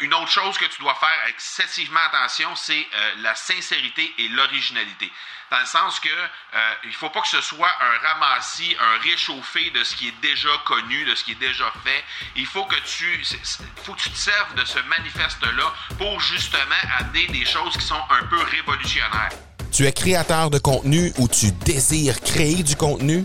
une autre chose que tu dois faire excessivement attention, c'est la sincérité et l'originalité dans le sens que euh, il faut pas que ce soit un ramassis, un réchauffé de ce qui est déjà connu, de ce qui est déjà fait. Il faut que tu, faut que tu te serves de ce manifeste-là pour justement amener des choses qui sont un peu révolutionnaires. Tu es créateur de contenu ou tu désires créer du contenu?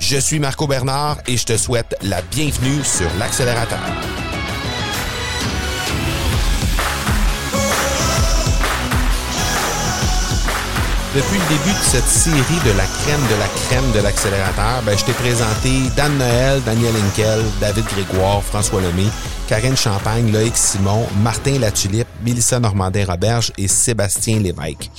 Je suis Marco Bernard et je te souhaite la bienvenue sur l'accélérateur. Depuis le début de cette série de la crème de la crème de l'accélérateur, ben, je t'ai présenté Dan Noël, Daniel Henkel, David Grégoire, François Lemay, Karine Champagne, Loïc Simon, Martin Latulippe, Mélissa Normandin-Roberge et Sébastien Lévesque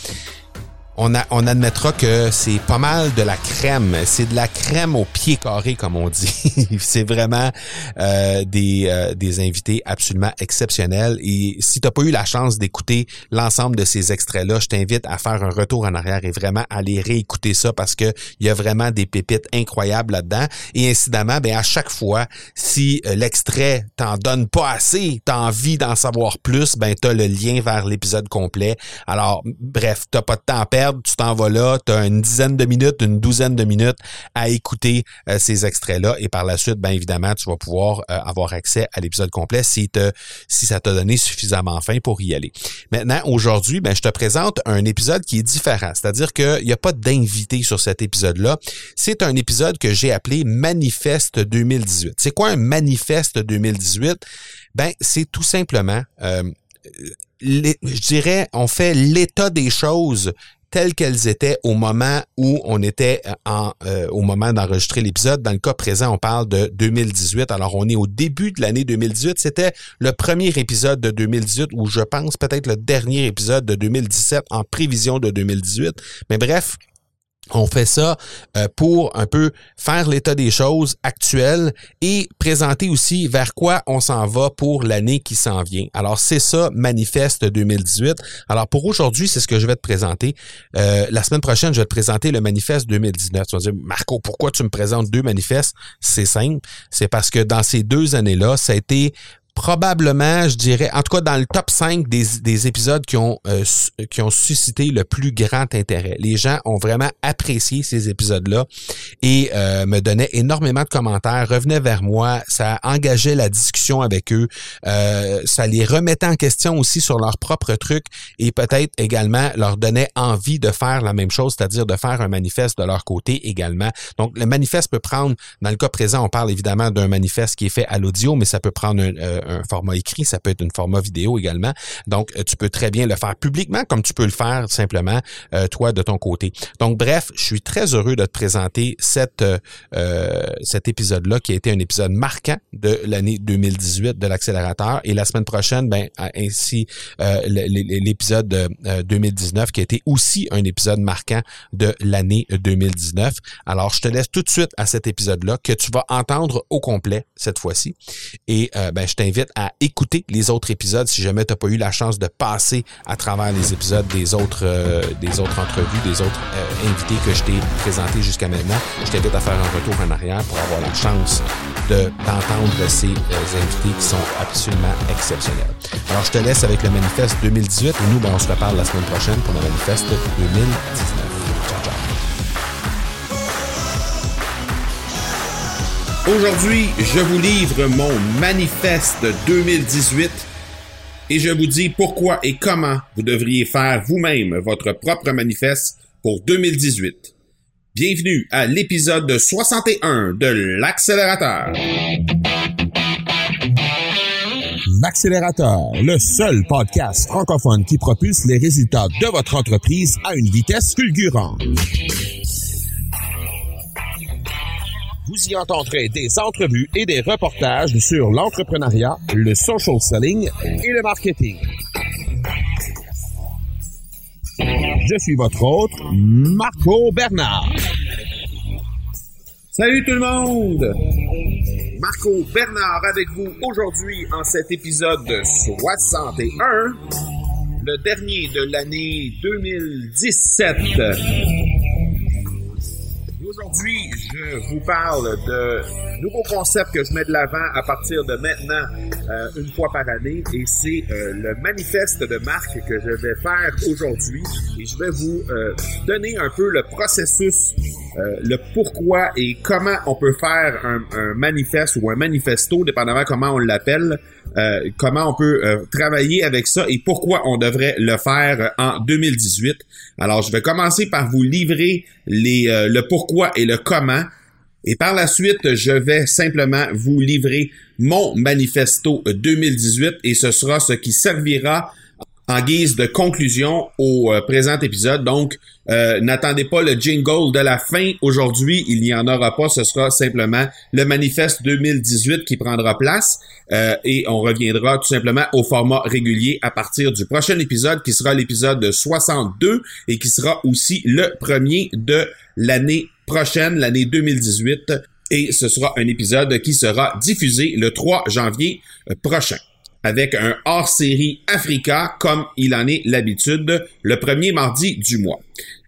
on, admettra que c'est pas mal de la crème. C'est de la crème au pied carré, comme on dit. c'est vraiment euh, des, euh, des invités absolument exceptionnels. Et si t'as pas eu la chance d'écouter l'ensemble de ces extraits-là, je t'invite à faire un retour en arrière et vraiment aller réécouter ça parce que il y a vraiment des pépites incroyables là-dedans. Et incidemment, ben à chaque fois, si euh, l'extrait t'en donne pas assez, t'as envie d'en savoir plus, ben t'as le lien vers l'épisode complet. Alors, bref, t'as pas de temps à perdre tu t'en vas là, tu as une dizaine de minutes, une douzaine de minutes à écouter euh, ces extraits-là et par la suite, bien évidemment, tu vas pouvoir euh, avoir accès à l'épisode complet si, ça t'a donné suffisamment faim pour y aller. Maintenant, aujourd'hui, ben, je te présente un épisode qui est différent, c'est-à-dire qu'il n'y a pas d'invité sur cet épisode-là. C'est un épisode que j'ai appelé Manifeste 2018. C'est quoi un Manifeste 2018? Ben, c'est tout simplement... Euh, je dirais, on fait l'état des choses telles qu'elles étaient au moment où on était euh, en, euh, au moment d'enregistrer l'épisode. Dans le cas présent, on parle de 2018. Alors, on est au début de l'année 2018. C'était le premier épisode de 2018 ou je pense peut-être le dernier épisode de 2017 en prévision de 2018. Mais bref, on fait ça euh, pour un peu faire l'état des choses actuelles et présenter aussi vers quoi on s'en va pour l'année qui s'en vient. Alors c'est ça, Manifeste 2018. Alors pour aujourd'hui, c'est ce que je vais te présenter. Euh, la semaine prochaine, je vais te présenter le Manifeste 2019. Tu vas dire, Marco, pourquoi tu me présentes deux manifestes? C'est simple. C'est parce que dans ces deux années-là, ça a été probablement, je dirais, en tout cas dans le top 5 des, des épisodes qui ont, euh, qui ont suscité le plus grand intérêt. Les gens ont vraiment apprécié ces épisodes-là et euh, me donnaient énormément de commentaires, revenaient vers moi, ça engageait la discussion avec eux, euh, ça les remettait en question aussi sur leurs propres trucs et peut-être également leur donnait envie de faire la même chose, c'est-à-dire de faire un manifeste de leur côté également. Donc le manifeste peut prendre, dans le cas présent, on parle évidemment d'un manifeste qui est fait à l'audio, mais ça peut prendre un un format écrit, ça peut être un format vidéo également. Donc, euh, tu peux très bien le faire publiquement comme tu peux le faire simplement euh, toi de ton côté. Donc, bref, je suis très heureux de te présenter cette, euh, cet épisode-là qui a été un épisode marquant de l'année 2018 de l'accélérateur. Et la semaine prochaine, ben, ainsi l'épisode 2019 qui a été aussi un épisode marquant de l'année 2019. Alors, je te laisse tout de suite à cet épisode-là que tu vas entendre au complet cette fois-ci. Et ben, je t'invite à écouter les autres épisodes si jamais tu n'as pas eu la chance de passer à travers les épisodes des autres, euh, des autres entrevues, des autres euh, invités que je t'ai présentés jusqu'à maintenant. Je t'invite à faire un retour en arrière pour avoir la chance d'entendre ces euh, invités qui sont absolument exceptionnels. Alors, je te laisse avec le manifeste 2018 et nous, ben, on se reparle la semaine prochaine pour le manifeste 2019. Aujourd'hui, je vous livre mon manifeste 2018 et je vous dis pourquoi et comment vous devriez faire vous-même votre propre manifeste pour 2018. Bienvenue à l'épisode 61 de l'accélérateur. L'accélérateur, le seul podcast francophone qui propulse les résultats de votre entreprise à une vitesse fulgurante. Vous y entendrez des entrevues et des reportages sur l'entrepreneuriat, le social selling et le marketing. Je suis votre hôte, Marco Bernard. Salut tout le monde! Marco Bernard avec vous aujourd'hui en cet épisode 61, le dernier de l'année 2017. Aujourd'hui, je vous parle de nouveaux concepts que je mets de l'avant à partir de maintenant, euh, une fois par année, et c'est euh, le manifeste de marque que je vais faire aujourd'hui. Et je vais vous euh, donner un peu le processus, le pourquoi et comment on peut faire un, un manifeste ou un manifesto, dépendamment comment on l'appelle, euh, comment on peut euh, travailler avec ça et pourquoi on devrait le faire en 2018. Alors, je vais commencer par vous livrer les, euh, le pourquoi et le comment. Et par la suite, je vais simplement vous livrer mon manifesto 2018 et ce sera ce qui servira en guise de conclusion au euh, présent épisode. Donc, euh, n'attendez pas le jingle de la fin aujourd'hui. Il n'y en aura pas. Ce sera simplement le manifeste 2018 qui prendra place. Euh, et on reviendra tout simplement au format régulier à partir du prochain épisode qui sera l'épisode 62 et qui sera aussi le premier de l'année prochaine, l'année 2018. Et ce sera un épisode qui sera diffusé le 3 janvier prochain avec un hors-série Africa comme il en est l'habitude le premier mardi du mois.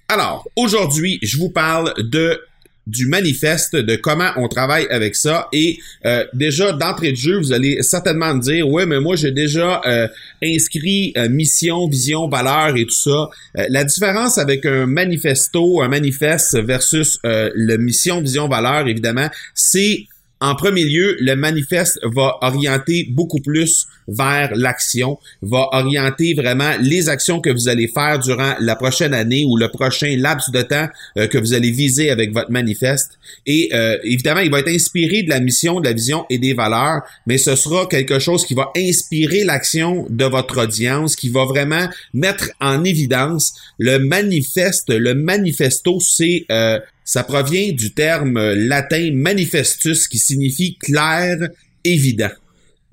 Alors, aujourd'hui, je vous parle de du manifeste, de comment on travaille avec ça. Et euh, déjà, d'entrée de jeu, vous allez certainement me dire, ouais, mais moi, j'ai déjà euh, inscrit euh, mission, vision, valeur et tout ça. la différence avec un manifesto, un manifeste versus le mission, vision, valeur, évidemment, c'est en premier lieu, le manifeste va orienter beaucoup plus vers l'action, va orienter vraiment les actions que vous allez faire durant la prochaine année ou le prochain laps de temps euh, que vous allez viser avec votre manifeste. Et euh, évidemment, il va être inspiré de la mission, de la vision et des valeurs, mais ce sera quelque chose qui va inspirer l'action de votre audience, qui va vraiment mettre en évidence le manifeste. Le manifesto, c'est euh, ça provient du terme latin manifestus qui signifie clair, évident.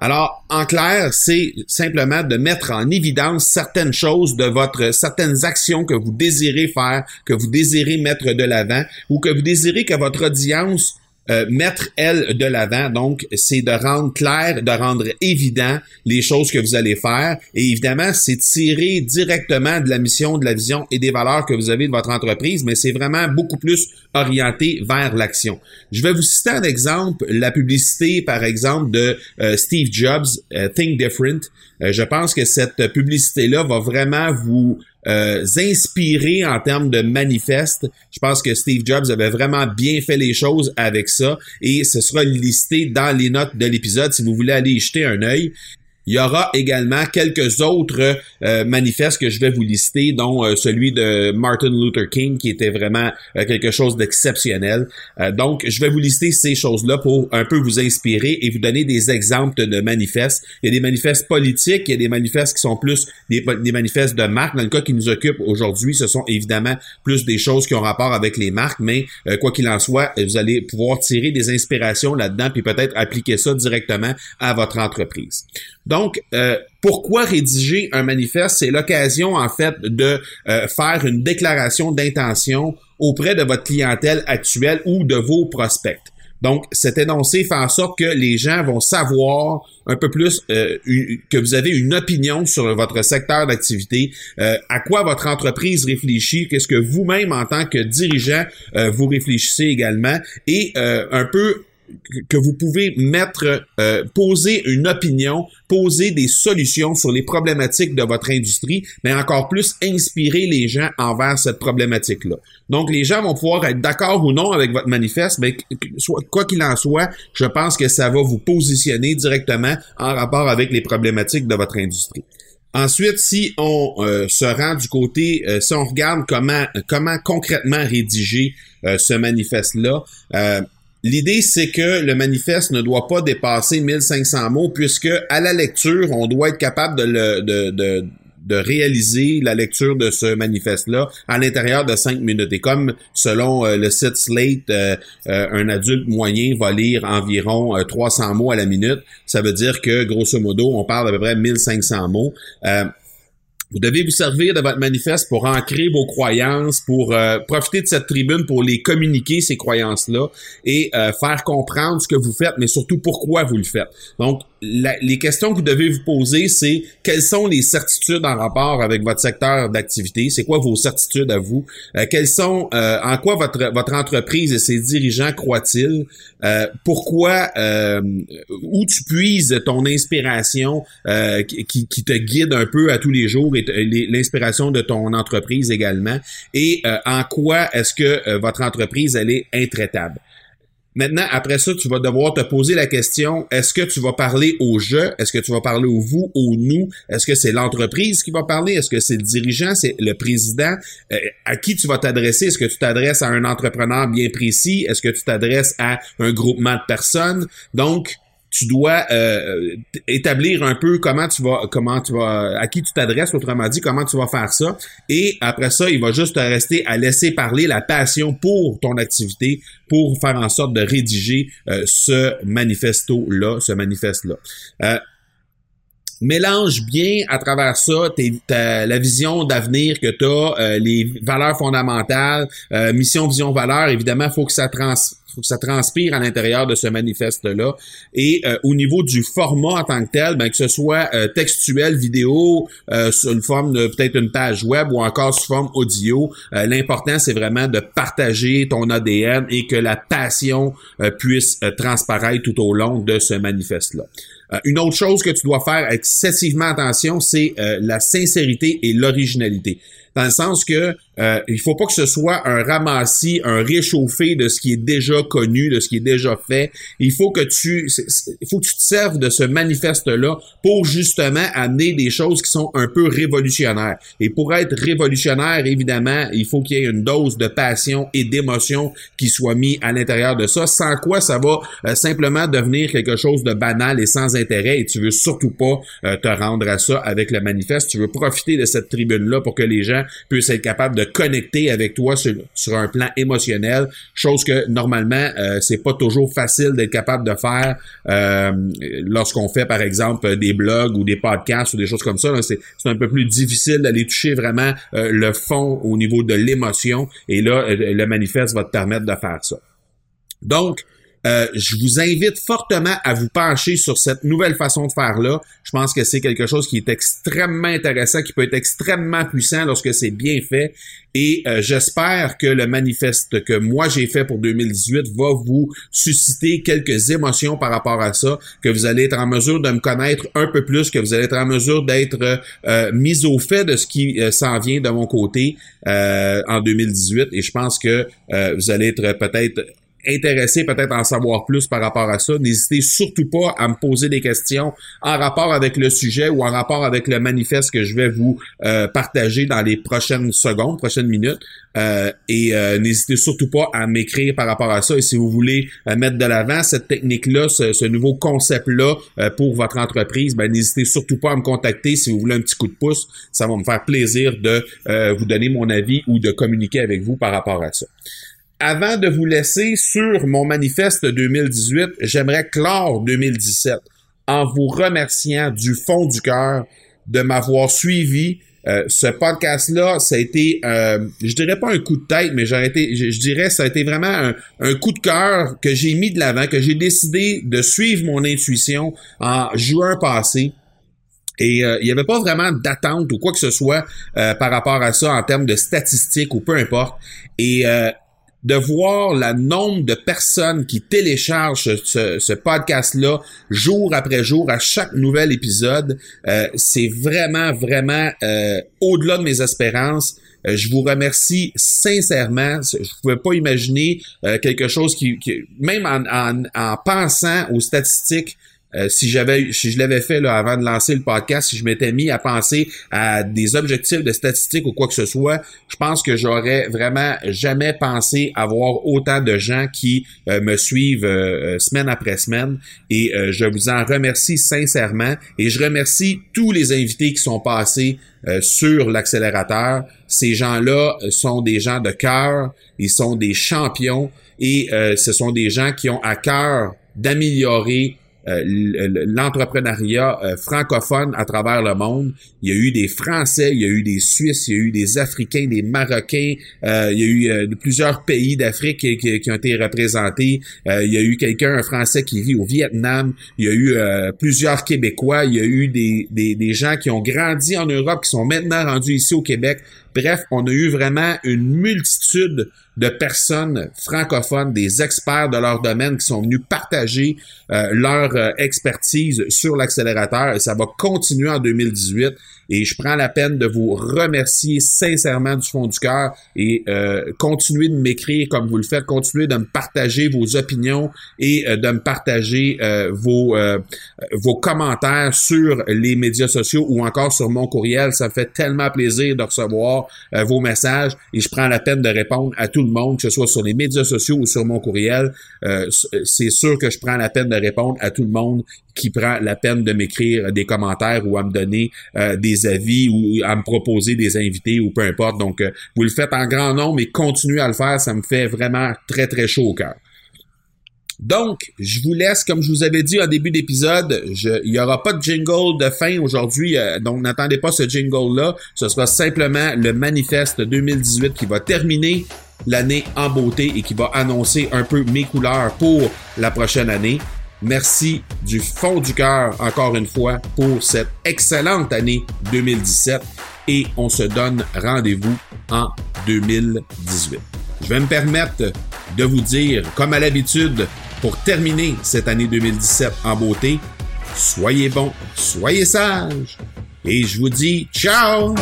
Alors, en clair, c'est simplement de mettre en évidence certaines choses de votre, certaines actions que vous désirez faire, que vous désirez mettre de l'avant, ou que vous désirez que votre audience euh, mettre elle de l'avant. Donc, c'est de rendre clair, de rendre évident les choses que vous allez faire. Et évidemment, c'est tirer directement de la mission, de la vision et des valeurs que vous avez de votre entreprise, mais c'est vraiment beaucoup plus orienté vers l'action. Je vais vous citer un exemple, la publicité, par exemple, de euh, Steve Jobs, euh, Think Different. je pense que cette publicité-là va vraiment vous euh, inspiré en termes de manifeste. Je pense que Steve Jobs avait vraiment bien fait les choses avec ça et ce sera listé dans les notes de l'épisode si vous voulez aller y jeter un œil. Il y aura également quelques autres euh, manifestes que je vais vous lister, dont euh, celui de Martin Luther King, qui était vraiment euh, quelque chose d'exceptionnel. donc, je vais vous lister ces choses-là pour un peu vous inspirer et vous donner des exemples de manifestes. Il y a des manifestes politiques, il y a des manifestes qui sont plus des, des manifestes de marque. Dans le cas qui nous occupe aujourd'hui, ce sont évidemment plus des choses qui ont rapport avec les marques, mais quoi qu'il en soit, vous allez pouvoir tirer des inspirations là-dedans puis peut-être appliquer ça directement à votre entreprise. Donc, euh, pourquoi rédiger un manifeste? C'est l'occasion, en fait, de euh, faire une déclaration d'intention auprès de votre clientèle actuelle ou de vos prospects. Donc, cet énoncé fait en sorte que les gens vont savoir un peu plus euh, que vous avez une opinion sur votre secteur d'activité, à quoi votre entreprise réfléchit, qu'est-ce que vous-même en tant que dirigeant vous réfléchissez également, et un peu que vous pouvez mettre, euh, poser une opinion, poser des solutions sur les problématiques de votre industrie, mais encore plus inspirer les gens envers cette problématique-là. Donc, les gens vont pouvoir être d'accord ou non avec votre manifeste, mais quoi qu'il en soit, je pense que ça va vous positionner directement en rapport avec les problématiques de votre industrie. Ensuite, si on euh, se rend du côté, euh, si on regarde comment comment concrètement rédiger ce manifeste-là, L'idée, c'est que le manifeste ne doit pas dépasser 1500 mots, puisque à la lecture, on doit être capable de, de, de, réaliser la lecture de ce manifeste-là à l'intérieur de 5 minutes. Et comme selon euh, le site Slate, euh, euh, un adulte moyen va lire environ 300 mots à la minute, ça veut dire que grosso modo, on parle d'à peu près 1500 mots. Vous devez vous servir de votre manifeste pour ancrer vos croyances, pour euh, profiter de cette tribune pour les communiquer, ces croyances-là, et euh, faire comprendre ce que vous faites, mais surtout pourquoi vous le faites. Donc, les questions que vous devez vous poser, c'est quelles sont les certitudes en rapport avec votre secteur d'activité? C'est quoi vos certitudes à vous? Euh, quelles sont, euh, en quoi votre, votre entreprise et ses dirigeants croient-ils? Euh, pourquoi, où tu puises ton inspiration qui, qui, te guide un peu à tous les jours et l'inspiration de ton entreprise également? Et en quoi est-ce que votre entreprise, elle est intraitable? Maintenant, après ça, tu vas devoir te poser la question, est-ce que tu vas parler au je? Est-ce que tu vas parler au vous, au nous? Est-ce que c'est l'entreprise qui va parler? Est-ce que c'est le dirigeant? C'est le président? Euh, à qui tu vas t'adresser? Est-ce que tu t'adresses à un entrepreneur bien précis? Est-ce que tu t'adresses à un groupement de personnes? Donc, tu dois euh, établir un peu comment tu vas comment tu vas à qui tu t'adresses autrement dit comment tu vas faire ça. Et après ça il va juste te rester à laisser parler la passion pour ton activité pour faire en sorte de rédiger euh, ce manifesto là ce manifeste là euh, mélange bien à travers ça la vision d'avenir que tu as, les valeurs fondamentales, mission, vision, valeur. Évidemment, faut que ça trans faut que ça transpire à l'intérieur de ce manifeste-là. Et euh, au niveau du format en tant que tel, ben, que ce soit euh, textuel, vidéo, euh, sous une forme de peut-être une page web ou encore sous forme audio, l'important c'est vraiment de partager ton ADN et que la passion puisse transparaître tout au long de ce manifeste-là. Une autre chose que tu dois faire excessivement attention, c'est la sincérité et l'originalité. Dans le sens que euh, il faut pas que ce soit un ramassis, un réchauffé de ce qui est déjà connu, de ce qui est déjà fait. Il faut que tu, il faut que tu te serves de ce manifeste-là pour justement amener des choses qui sont un peu révolutionnaires. Et pour être révolutionnaire, évidemment, il faut qu'il y ait une dose de passion et d'émotion qui soit mis à l'intérieur de ça, sans quoi ça va euh, simplement devenir quelque chose de banal et sans intérêt. Et tu veux surtout pas euh, te rendre à ça avec le manifeste. Tu veux profiter de cette tribune-là pour que les gens puissent être capables de connecter avec toi sur, un plan émotionnel, chose que normalement euh, c'est pas toujours facile d'être capable de faire euh, lorsqu'on fait par exemple des blogs ou des podcasts ou des choses comme ça. C'est un peu plus difficile d'aller toucher vraiment euh, le fond au niveau de l'émotion et là le manifeste va te permettre de faire ça. Donc, euh, je vous invite fortement à vous pencher sur cette nouvelle façon de faire là. Je pense que c'est quelque chose qui est extrêmement intéressant, qui peut être extrêmement puissant lorsque c'est bien fait. Et euh, j'espère que le manifeste que moi j'ai fait pour 2018 va vous susciter quelques émotions par rapport à ça, que vous allez être en mesure de me connaître un peu plus, que vous allez être en mesure d'être euh, mis au fait de ce qui s'en vient de mon côté en 2018. Et je pense que vous allez être peut-être intéressé peut-être à en savoir plus par rapport à ça, n'hésitez surtout pas à me poser des questions en rapport avec le sujet ou en rapport avec le manifeste que je vais vous euh, partager dans les prochaines secondes, prochaines minutes. Euh, et euh, n'hésitez surtout pas à m'écrire par rapport à ça. Et si vous voulez mettre de l'avant cette technique-là, ce, nouveau concept-là pour votre entreprise, ben, n'hésitez surtout pas à me contacter si vous voulez un petit coup de pouce. Ça va me faire plaisir de vous donner mon avis ou de communiquer avec vous par rapport à ça. Avant de vous laisser sur mon manifeste 2018, j'aimerais clore 2017 en vous remerciant du fond du cœur de m'avoir suivi. Euh, ce podcast-là, ça a été, euh, je dirais pas un coup de tête, mais j'aurais été, je, dirais, ça a été vraiment un, coup de cœur que j'ai mis de l'avant, que j'ai décidé de suivre mon intuition en juin passé. Et euh, il n'y avait pas vraiment d'attente ou quoi que ce soit par rapport à ça en termes de statistiques ou peu importe. Et de voir le nombre de personnes qui téléchargent ce, podcast-là jour après jour à chaque nouvel épisode, euh, c'est vraiment, vraiment euh, au-delà de mes espérances. Euh, je vous remercie sincèrement. Je ne pouvais pas imaginer quelque chose qui, même en, en, en pensant aux statistiques euh, si j'avais si je l'avais fait là, avant de lancer le podcast, si je m'étais mis à penser à des objectifs de statistiques ou quoi que ce soit, je pense que j'aurais vraiment jamais pensé avoir autant de gens qui euh, me suivent euh, semaine après semaine. Et je vous en remercie sincèrement. Et je remercie tous les invités qui sont passés sur l'accélérateur. Ces gens-là sont des gens de cœur, ils sont des champions et ce sont des gens qui ont à cœur d'améliorer l'entrepreneuriat francophone à travers le monde. Il y a eu des Français, il y a eu des Suisses, il y a eu des Africains, des Marocains, il y a eu plusieurs pays d'Afrique qui, ont été représentés. il y a eu quelqu'un, un Français qui vit au Vietnam. Il y a eu plusieurs Québécois. Il y a eu des, des, des gens qui ont grandi en Europe, qui sont maintenant rendus ici au Québec. Bref, on a eu vraiment une multitude de personnes francophones, des experts de leur domaine qui sont venus partager euh, leur euh, expertise sur l'accélérateur et ça va continuer en 2018. Et je prends la peine de vous remercier sincèrement du fond du cœur et euh, continuez de m'écrire comme vous le faites, continuez de me partager vos opinions et de me partager vos, vos commentaires sur les médias sociaux ou encore sur mon courriel. Ça me fait tellement plaisir de recevoir vos messages et je prends la peine de répondre à tout le monde, que ce soit sur les médias sociaux ou sur mon courriel. c'est sûr que je prends la peine de répondre à tout le monde qui prend la peine de m'écrire des commentaires ou à me donner euh, avis ou à me proposer des invités ou peu importe. Donc, euh, vous le faites en grand nombre mais continuez à le faire. Ça me fait vraiment très, très chaud au cœur. Donc, je vous laisse, comme je vous avais dit en début d'épisode, il n'y aura pas de jingle de fin aujourd'hui, euh, donc n'attendez pas ce jingle-là. Ce sera simplement le manifeste 2018 qui va terminer l'année en beauté et qui va annoncer un peu mes couleurs pour la prochaine année. Merci du fond du cœur encore une fois pour cette excellente année 2017 et on se donne rendez-vous en 2018. Je vais me permettre de vous dire, comme à l'habitude, pour terminer cette année 2017 en beauté, soyez bons, soyez sages et je vous dis ciao